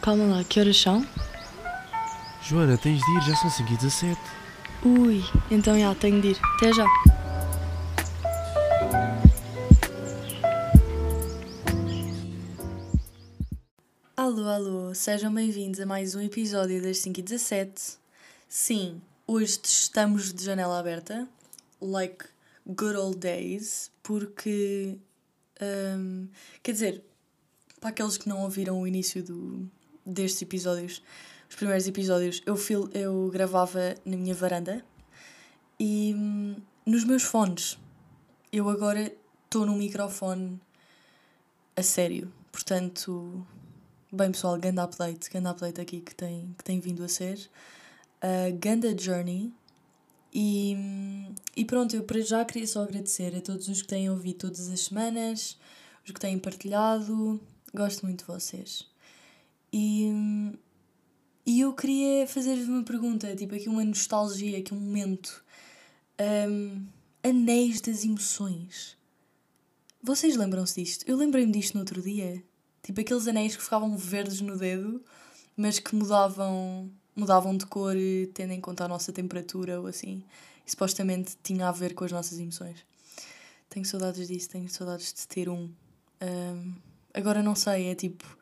Calma lá, que horas são? Joana, tens de ir, já são 5 e 17. Ui, então já, tenho de ir. Até já. Alô, alô, sejam bem-vindos a mais um episódio das 5 e 17. Sim, hoje estamos de janela aberta, like good old days, porque. hum, quer dizer, para aqueles que não ouviram o início do, destes episódios, os primeiros episódios, eu, fil, eu gravava na minha varanda e hum, nos meus fones. Eu agora estou num microfone a sério. Portanto, bem pessoal, ganda update, ganda update aqui que tem, que tem vindo a ser. A ganda journey. E, hum, e pronto, eu para já queria só agradecer a todos os que têm ouvido todas as semanas, os que têm partilhado. Gosto muito de vocês. E, e eu queria fazer-vos uma pergunta, tipo aqui uma nostalgia, aqui um momento. Um, anéis das emoções. Vocês lembram-se disto? Eu lembrei-me disto no outro dia. Tipo aqueles anéis que ficavam verdes no dedo, mas que mudavam, mudavam de cor tendo em conta a nossa temperatura ou assim. E supostamente tinha a ver com as nossas emoções. Tenho saudades disso, tenho saudades de ter um. Um, agora não sei, é tipo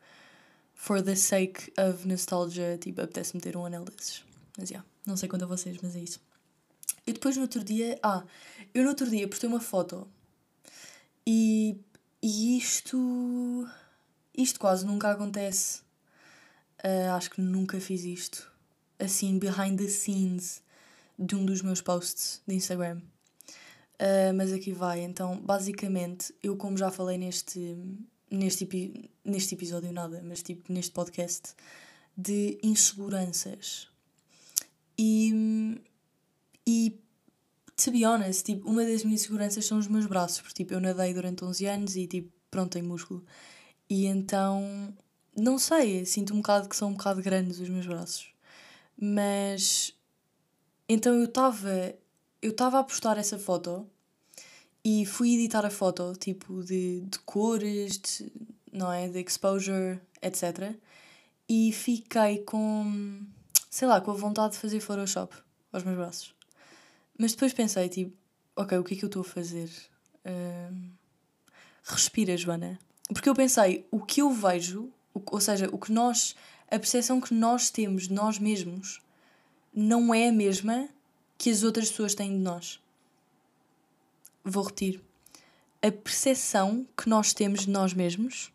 for the sake of nostalgia, tipo, apetece-me ter um anel desses. Mas já, yeah, não sei quanto a vocês, mas é isso. E depois no outro dia, ah, eu no outro dia postei uma foto e, e isto, isto quase nunca acontece. Uh, acho que nunca fiz isto. Assim, behind the scenes de um dos meus posts de Instagram. Uh, mas aqui vai, então, basicamente, eu como já falei neste, neste, neste episódio nada, mas tipo neste podcast, de inseguranças. E, e to be honest, tipo, uma das minhas inseguranças são os meus braços, porque tipo, eu nadei durante 11 anos e tipo, pronto, tenho músculo. E então, não sei, sinto um bocado que são um bocado grandes os meus braços. Mas, então eu estava, eu estava a postar essa foto e fui editar a foto, tipo, de, de cores, de, não é? De exposure, etc. E fiquei com, sei lá, com a vontade de fazer Photoshop aos meus braços. Mas depois pensei, tipo, ok, o que é que eu estou a fazer? Uh, respira, Joana. Porque eu pensei, o que eu vejo, ou seja, o que nós, a percepção que nós temos de nós mesmos, não é a mesma que as outras pessoas têm de nós. Vou repetir. A percepção que nós temos de nós mesmos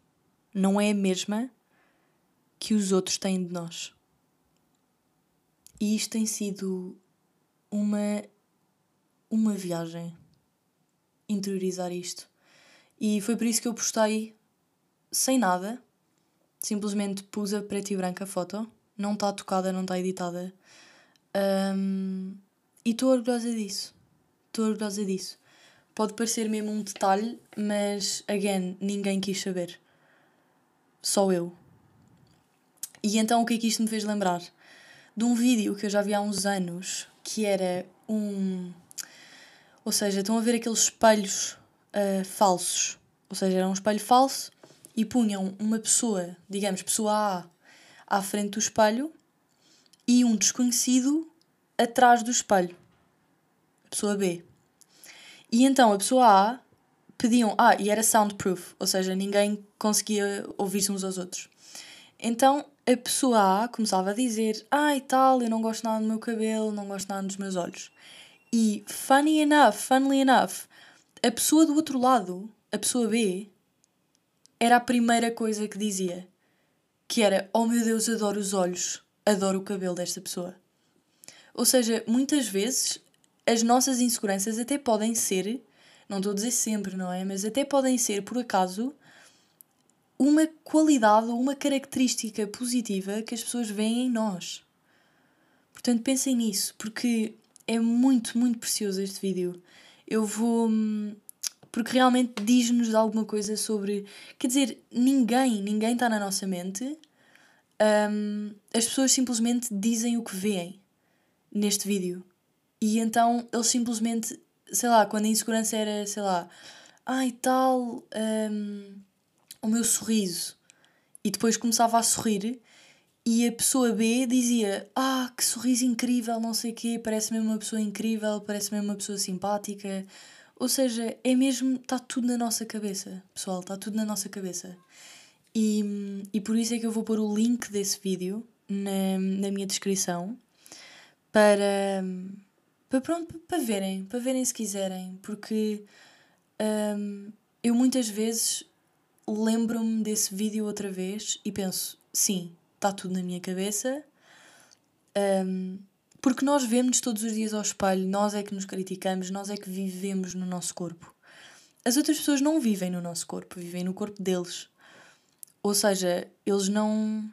não é a mesma que os outros têm de nós. E isto tem sido uma uma viagem interiorizar isto. E foi por isso que eu postei sem nada, simplesmente pus a preto e branca foto, não está tocada, não está editada. Um, e estou orgulhosa disso. Estou orgulhosa disso. Pode parecer mesmo um detalhe, mas, again, ninguém quis saber. Só eu. E então o que é que isto me fez lembrar? De um vídeo que eu já vi há uns anos, que era um. Ou seja, estão a ver aqueles espelhos uh, falsos. Ou seja, era um espelho falso e punham uma pessoa, digamos, pessoa A, à frente do espelho e um desconhecido atrás do espelho. A pessoa B. E então a pessoa A pediam. Ah, e era soundproof, ou seja, ninguém conseguia ouvir-se uns aos outros. Então a pessoa A começava a dizer: Ah, e tal, eu não gosto nada do meu cabelo, não gosto nada dos meus olhos. E funny enough, funnily enough, a pessoa do outro lado, a pessoa B, era a primeira coisa que dizia. Que era: Oh meu Deus, adoro os olhos, adoro o cabelo desta pessoa. Ou seja, muitas vezes as nossas inseguranças até podem ser não estou a dizer sempre, não é? Mas até podem ser, por acaso, uma qualidade ou uma característica positiva que as pessoas veem em nós. Portanto, pensem nisso, porque é muito, muito precioso este vídeo. Eu vou. Porque realmente diz-nos alguma coisa sobre. Quer dizer, ninguém, ninguém está na nossa mente. Um, as pessoas simplesmente dizem o que veem neste vídeo. E então eles simplesmente sei lá, quando a insegurança era, sei lá, ai ah, tal, um, o meu sorriso. E depois começava a sorrir e a pessoa B dizia: Ah, que sorriso incrível, não sei o quê, parece mesmo uma pessoa incrível, parece mesmo uma pessoa simpática. Ou seja, é mesmo, está tudo na nossa cabeça, pessoal, está tudo na nossa cabeça. E, e por isso é que eu vou pôr o link desse vídeo na, na minha descrição para, para, pronto, para verem, para verem se quiserem, porque um, eu muitas vezes lembro-me desse vídeo outra vez e penso, sim, está tudo na minha cabeça. Um, porque nós vemos todos os dias ao espelho, nós é que nos criticamos, nós é que vivemos no nosso corpo. As outras pessoas não vivem no nosso corpo, vivem no corpo deles. Ou seja, eles não.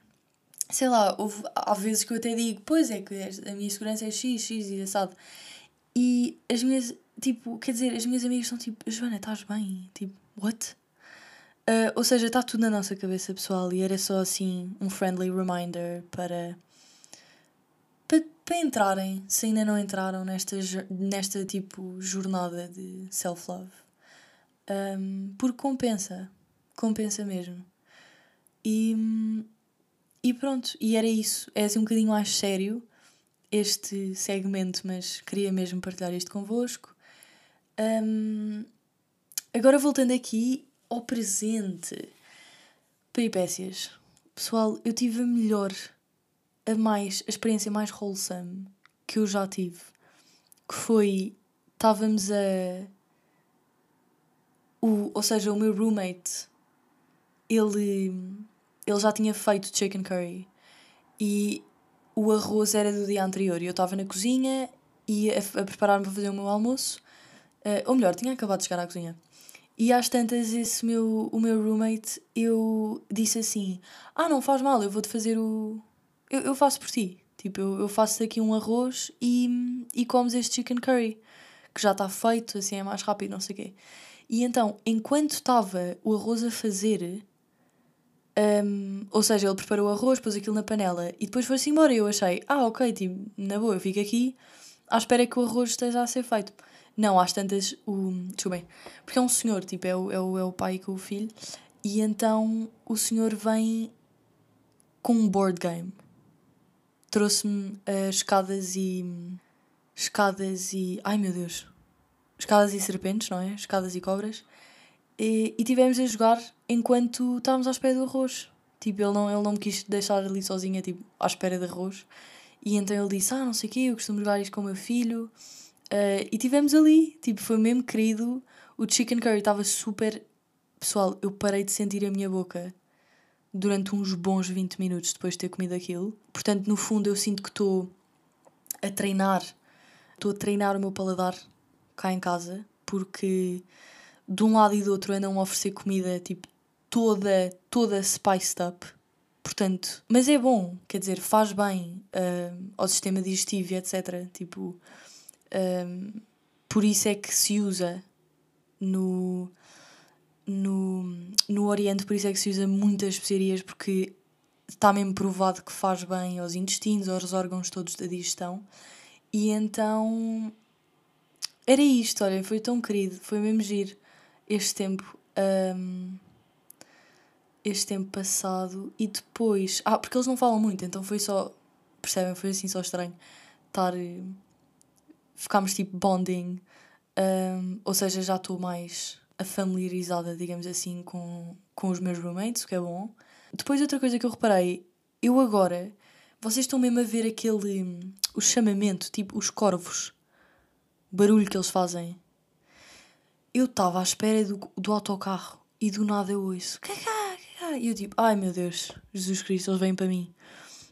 Sei lá, houve, há vezes que eu até digo, pois é que a minha segurança é X, X e assado. E as minhas, tipo, quer dizer, as minhas amigas são tipo, Joana, estás bem? Tipo, what? Uh, ou seja, está tudo na nossa cabeça, pessoal, e era só assim um friendly reminder para. para, para entrarem, se ainda não entraram nesta, nesta tipo jornada de self-love. Um, porque compensa, compensa mesmo. E, e pronto, e era isso. É assim um bocadinho mais sério este segmento, mas queria mesmo partilhar isto convosco. Um, agora voltando aqui ao presente. Peripécias. Pessoal, eu tive a melhor, a mais, a experiência mais wholesome que eu já tive. Que foi, estávamos a... O, ou seja, o meu roommate, ele ele já tinha feito chicken curry e o arroz era do dia anterior eu estava na cozinha e a, a preparar-me para fazer o meu almoço, uh, ou melhor, tinha acabado de chegar à cozinha. E às tantas, esse meu, o meu roommate, eu disse assim: Ah, não faz mal, eu vou-te fazer o. Eu, eu faço por ti. Tipo, eu, eu faço aqui um arroz e, e comes este chicken curry, que já está feito, assim é mais rápido, não sei o quê. E então, enquanto estava o arroz a fazer, um, ou seja, ele preparou o arroz, pôs aquilo na panela e depois foi-se embora. E eu achei, ah, ok, tipo, na boa, eu fico aqui à espera que o arroz esteja a ser feito. Não, às tantas, o. Desculpem. Porque é um senhor, tipo, é o, é o, é o pai com o filho. E então o senhor vem com um board game. Trouxe-me uh, escadas e. Escadas e. Ai meu Deus! Escadas e serpentes, não é? Escadas e cobras. E, e tivemos a jogar enquanto estávamos à espera do arroz. Tipo, ele não, ele não me quis deixar ali sozinha, tipo, à espera de arroz. E então ele disse: Ah, não sei o quê, eu costumo jogar isto com o meu filho. Uh, e tivemos ali, tipo, foi mesmo querido. O chicken curry estava super. Pessoal, eu parei de sentir a minha boca durante uns bons 20 minutos depois de ter comido aquilo. Portanto, no fundo, eu sinto que estou a treinar. Estou a treinar o meu paladar cá em casa, porque de um lado e do outro andam a oferecer comida tipo toda, toda spiced up. Portanto, mas é bom, quer dizer, faz bem uh, ao sistema digestivo etc. Tipo, uh, por isso é que se usa no, no, no Oriente, por isso é que se usa muitas especiarias, porque está mesmo provado que faz bem aos intestinos, aos órgãos todos da digestão. E então era isto, olha, foi tão querido, foi mesmo giro este tempo. Um, este tempo passado e depois. Ah, porque eles não falam muito, então foi só. Percebem? Foi assim só estranho. Estar. Ficámos tipo bonding. Um, ou seja, já estou mais familiarizada, digamos assim, com, com os meus roommates, o que é bom. Depois, outra coisa que eu reparei, eu agora. Vocês estão mesmo a ver aquele. o chamamento, tipo os corvos. O barulho que eles fazem. Eu estava à espera do, do autocarro e do nada eu ouço. Cacá, cacá. E eu tipo, ai meu Deus, Jesus Cristo, eles vêm para mim.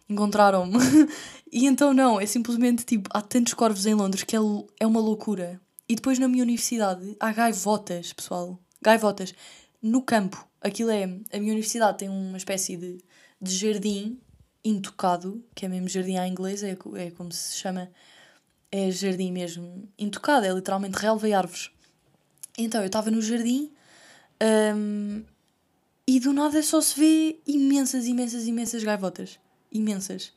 Encontraram-me. e então não, é simplesmente tipo, há tantos corvos em Londres que é, é uma loucura. E depois na minha universidade há gaivotas, pessoal. Gaivotas. No campo. Aquilo é. A minha universidade tem uma espécie de, de jardim intocado, que é mesmo jardim à inglesa, é, é como se chama. É jardim mesmo intocado, é literalmente relva e árvores. Então eu estava no jardim um, e do nada só se vê imensas, imensas, imensas gaivotas. Imensas.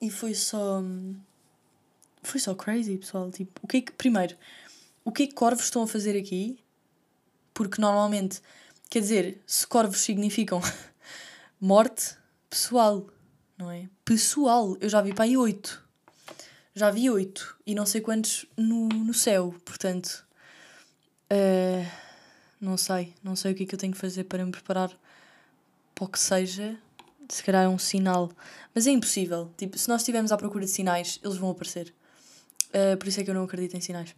E foi só. Foi só crazy, pessoal. Tipo, o que é que. Primeiro, o que é que corvos estão a fazer aqui? Porque normalmente, quer dizer, se corvos significam morte, pessoal, não é? Pessoal, eu já vi para aí oito. Já vi oito e não sei quantos no, no céu, portanto. Uh, não sei, não sei o que é que eu tenho que fazer para me preparar para o que seja. Se calhar é um sinal. Mas é impossível. Tipo, se nós estivermos à procura de sinais, eles vão aparecer. Uh, por isso é que eu não acredito em sinais.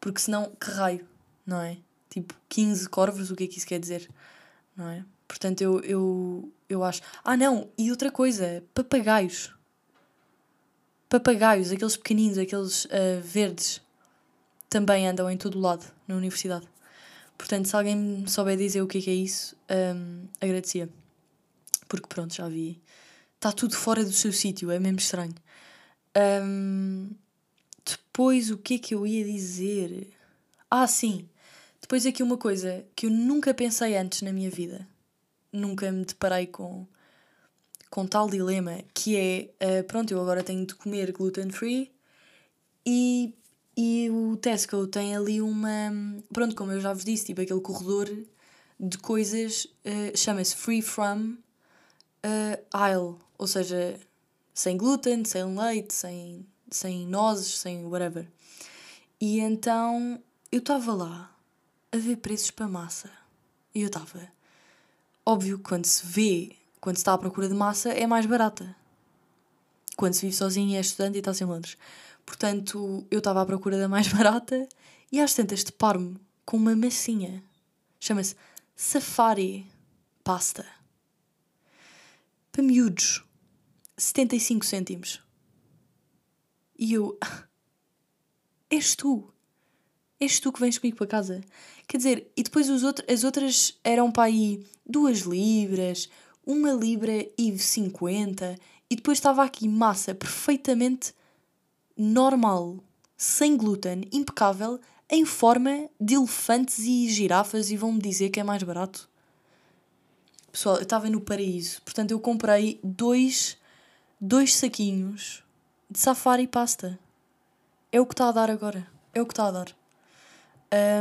Porque senão, que raio, não é? Tipo, 15 corvos, o que é que isso quer dizer? Não é? Portanto, eu, eu, eu acho. Ah, não! E outra coisa: papagaios. Papagaios, aqueles pequeninos, aqueles uh, verdes, também andam em todo lado na universidade. Portanto, se alguém me souber dizer o que é, é isso, um, agradecia. Porque pronto, já vi. Está tudo fora do seu sítio, é mesmo estranho. Um, depois, o que é que eu ia dizer? Ah, sim! Depois aqui uma coisa que eu nunca pensei antes na minha vida. Nunca me deparei com, com tal dilema, que é, uh, pronto, eu agora tenho de comer gluten free e e o Tesco tem ali uma. Pronto, como eu já vos disse, tipo aquele corredor de coisas uh, chama-se Free From uh, Aisle. Ou seja, sem glúten, sem leite, sem, sem nozes, sem whatever. E então eu estava lá a ver preços para massa. E eu estava. Óbvio quando se vê, quando se está à procura de massa, é mais barata. Quando se vive sozinho e é estudante e está sem Londres. Portanto, eu estava à procura da mais barata e às tantas deparo-me com uma massinha. Chama-se Safari Pasta. Para miúdos. 75 cêntimos. E eu. És tu. És tu que vens comigo para casa. Quer dizer, e depois os outros, as outras eram para aí 2 libras, 1 libra e 50. E depois estava aqui massa perfeitamente normal, sem glúten, impecável, em forma de elefantes e girafas e vão-me dizer que é mais barato. Pessoal, eu estava no paraíso, portanto eu comprei dois, dois saquinhos de safari pasta. É o que está a dar agora. É o que está a dar.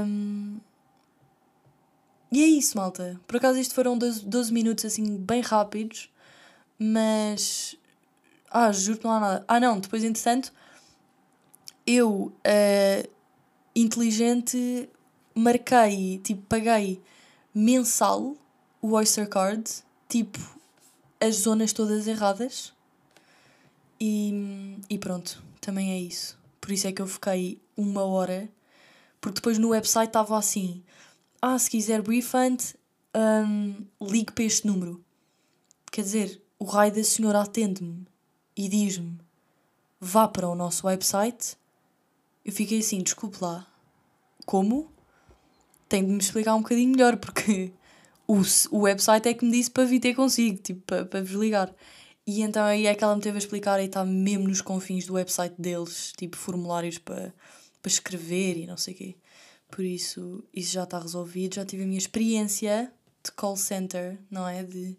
Um... E é isso, malta. Por acaso isto foram 12, 12 minutos assim bem rápidos, mas. Ah, juro que não há nada. Ah, não, depois entretanto eu, uh, inteligente, marquei, tipo, paguei mensal o Oyster Card, tipo, as zonas todas erradas. E, e pronto, também é isso. Por isso é que eu fiquei uma hora, porque depois no website estava assim: ah, se quiser refund, um, ligue para este número. Quer dizer, o raio da senhora atende-me e diz-me: vá para o nosso website eu fiquei assim, desculpe lá, como? Tem de me explicar um bocadinho melhor, porque o, o website é que me disse para vir ter consigo, tipo, para, para vos ligar. E então aí é que ela me teve a explicar e está mesmo nos confins do website deles, tipo formulários para, para escrever e não sei o quê. Por isso, isso já está resolvido. Já tive a minha experiência de call center, não é? De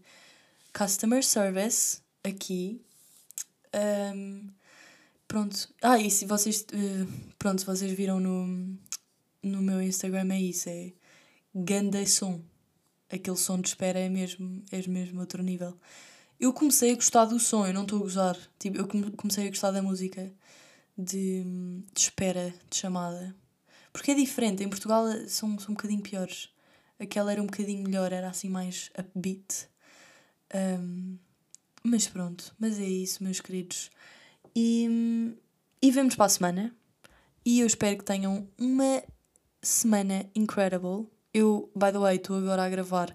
customer service aqui. Um, Pronto. Ah, e se vocês. Uh, pronto, se vocês viram no, no meu Instagram é isso, é ganda. Aquele som de espera é mesmo, é mesmo outro nível. Eu comecei a gostar do som, eu não estou a gozar. Tipo, eu comecei a gostar da música de, de espera, de chamada. Porque é diferente, em Portugal são, são um bocadinho piores. Aquela era um bocadinho melhor, era assim mais upbeat. Um, mas pronto, mas é isso, meus queridos. E, e vemos para a semana. E eu espero que tenham uma semana incredible. Eu, by the way, estou agora a gravar.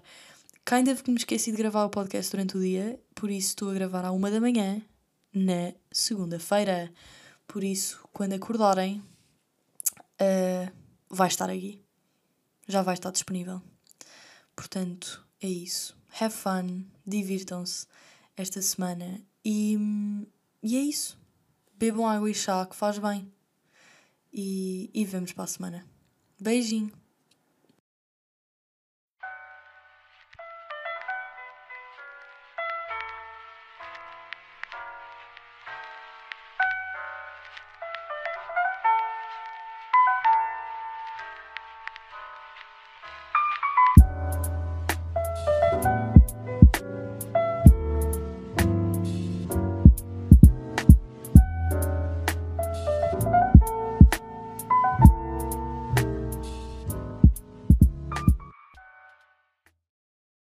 Kind of que me esqueci de gravar o podcast durante o dia, por isso estou a gravar à uma da manhã, na segunda-feira. Por isso, quando acordarem, uh, vai estar aqui. Já vai estar disponível. Portanto, é isso. Have fun, divirtam-se esta semana e, e é isso bebam água e chá, que faz bem. E, e vemos para a semana. Beijinho!